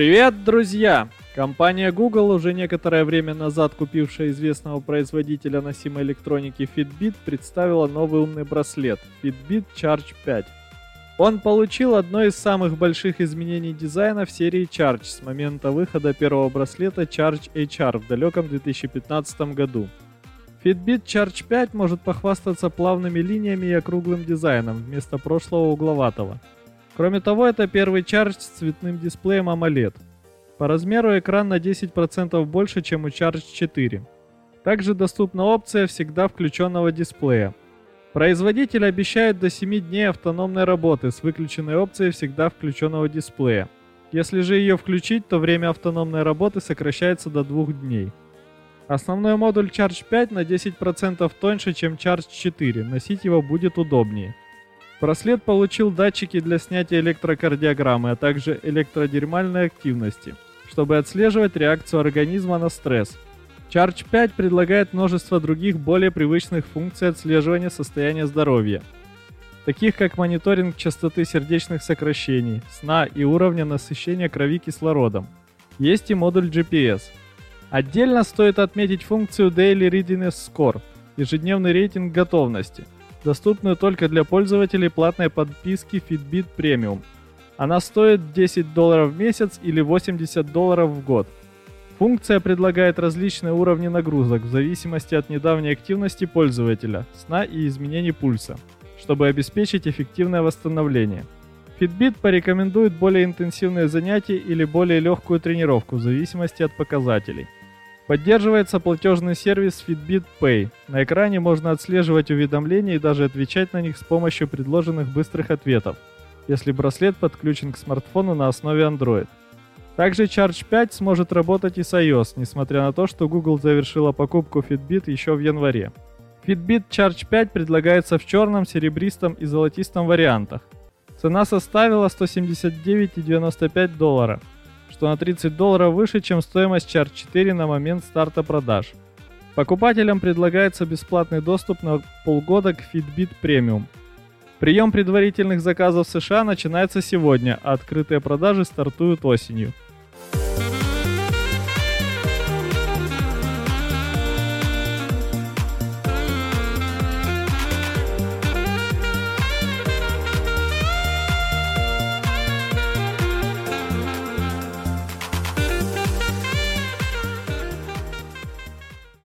Привет, друзья! Компания Google, уже некоторое время назад купившая известного производителя носимой электроники Fitbit, представила новый умный браслет Fitbit Charge 5. Он получил одно из самых больших изменений дизайна в серии Charge с момента выхода первого браслета Charge HR в далеком 2015 году. Fitbit Charge 5 может похвастаться плавными линиями и округлым дизайном вместо прошлого угловатого. Кроме того, это первый Charge с цветным дисплеем AMOLED. По размеру экран на 10% больше, чем у Charge 4. Также доступна опция всегда включенного дисплея. Производитель обещает до 7 дней автономной работы с выключенной опцией всегда включенного дисплея. Если же ее включить, то время автономной работы сокращается до 2 дней. Основной модуль Charge 5 на 10% тоньше, чем Charge 4, носить его будет удобнее. Браслет получил датчики для снятия электрокардиограммы, а также электродермальной активности, чтобы отслеживать реакцию организма на стресс – Charge 5 предлагает множество других более привычных функций отслеживания состояния здоровья, таких как мониторинг частоты сердечных сокращений, сна и уровня насыщения крови кислородом. Есть и модуль GPS. Отдельно стоит отметить функцию Daily Readiness Score, ежедневный рейтинг готовности, доступную только для пользователей платной подписки Fitbit Premium. Она стоит 10 долларов в месяц или 80 долларов в год – Функция предлагает различные уровни нагрузок в зависимости от недавней активности пользователя, сна и изменений пульса, чтобы обеспечить эффективное восстановление. Fitbit порекомендует более интенсивные занятия или более легкую тренировку в зависимости от показателей. Поддерживается платежный сервис Fitbit Pay. На экране можно отслеживать уведомления и даже отвечать на них с помощью предложенных быстрых ответов, если браслет подключен к смартфону на основе Android. Также Charge 5 сможет работать и с iOS, несмотря на то, что Google завершила покупку Fitbit еще в январе. Fitbit Charge 5 предлагается в черном, серебристом и золотистом вариантах. Цена составила 179,95 доллара, что на 30 долларов выше, чем стоимость Charge 4 на момент старта продаж. Покупателям предлагается бесплатный доступ на полгода к Fitbit Premium. Прием предварительных заказов в США начинается сегодня, а открытые продажи стартуют осенью.